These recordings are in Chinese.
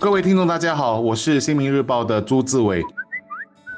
各位听众，大家好，我是新民日报的朱志伟。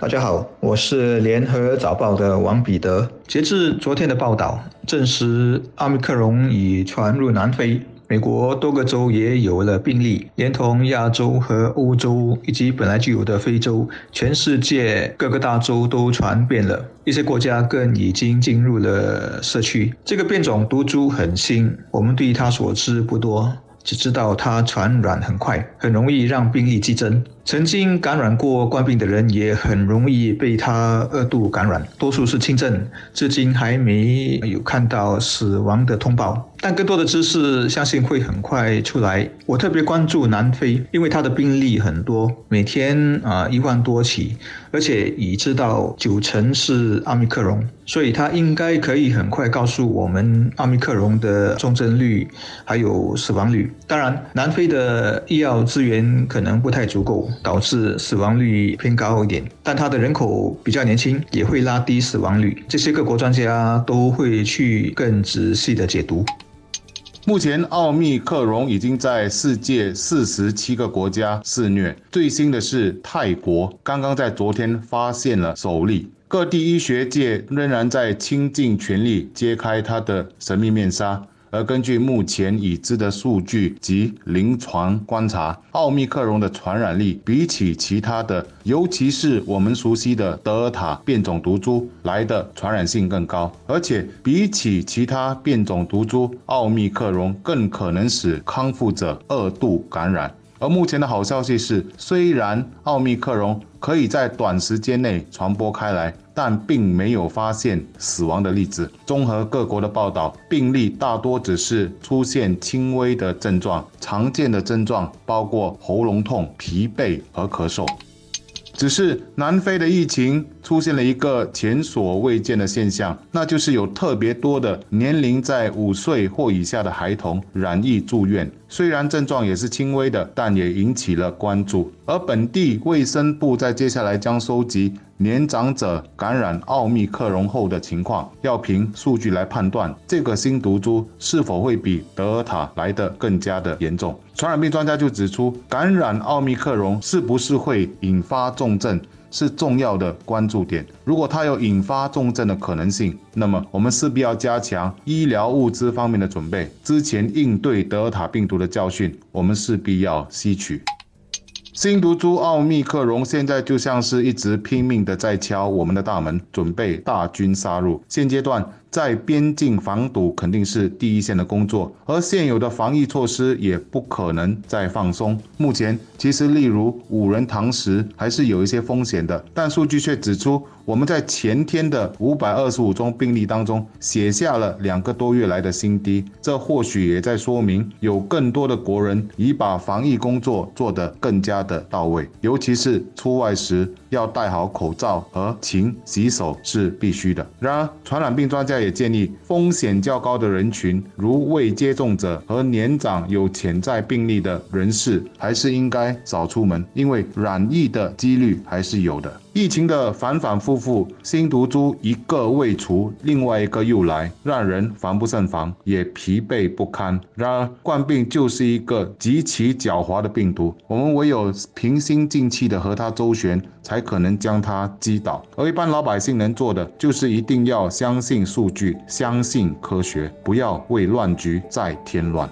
大家好，我是联合早报的王彼得。截至昨天的报道，证实奥密克戎已传入南非。美国多个州也有了病例，连同亚洲和欧洲以及本来就有的非洲，全世界各个大洲都传遍了。一些国家更已经进入了社区。这个变种毒株很新，我们对它所知不多。只知道它传染很快，很容易让病例激增。曾经感染过冠病的人也很容易被它二度感染，多数是轻症，至今还没有看到死亡的通报。但更多的知识相信会很快出来。我特别关注南非，因为它的病例很多，每天啊一万多起，而且已知道九成是奥密克戎，所以它应该可以很快告诉我们奥密克戎的重症率还有死亡率。当然，南非的医药资源可能不太足够。导致死亡率偏高一点，但它的人口比较年轻，也会拉低死亡率。这些各国专家都会去更仔细的解读。目前，奥密克戎已经在世界四十七个国家肆虐。最新的是，泰国刚刚在昨天发现了首例。各地医学界仍然在倾尽全力揭开它的神秘面纱。而根据目前已知的数据及临床观察，奥密克戎的传染力比起其他的，尤其是我们熟悉的德尔塔变种毒株来的传染性更高，而且比起其他变种毒株，奥密克戎更可能使康复者二度感染。而目前的好消息是，虽然奥密克戎可以在短时间内传播开来，但并没有发现死亡的例子。综合各国的报道，病例大多只是出现轻微的症状，常见的症状包括喉咙痛、疲惫和咳嗽。只是南非的疫情出现了一个前所未见的现象，那就是有特别多的年龄在五岁或以下的孩童染疫住院。虽然症状也是轻微的，但也引起了关注。而本地卫生部在接下来将收集年长者感染奥密克戎后的情况，要凭数据来判断这个新毒株是否会比德尔塔来的更加的严重。传染病专家就指出，感染奥密克戎是不是会引发重症？是重要的关注点。如果它有引发重症的可能性，那么我们势必要加强医疗物资方面的准备。之前应对德尔塔病毒的教训，我们势必要吸取。新毒株奥密克戎现在就像是一直拼命的在敲我们的大门，准备大军杀入。现阶段。在边境防堵肯定是第一线的工作，而现有的防疫措施也不可能再放松。目前，其实例如五人堂食还是有一些风险的，但数据却指出，我们在前天的五百二十五宗病例当中写下了两个多月来的新低。这或许也在说明，有更多的国人已把防疫工作做得更加的到位，尤其是出外时要戴好口罩和勤洗手是必须的。然而，传染病专家。也建议风险较高的人群，如未接种者和年长有潜在病例的人士，还是应该少出门，因为染疫的几率还是有的。疫情的反反复复，新毒株一个未除，另外一个又来，让人防不胜防，也疲惫不堪。然而，冠病就是一个极其狡猾的病毒，我们唯有平心静气的和它周旋，才可能将它击倒。而一般老百姓能做的，就是一定要相信数据，相信科学，不要为乱局再添乱。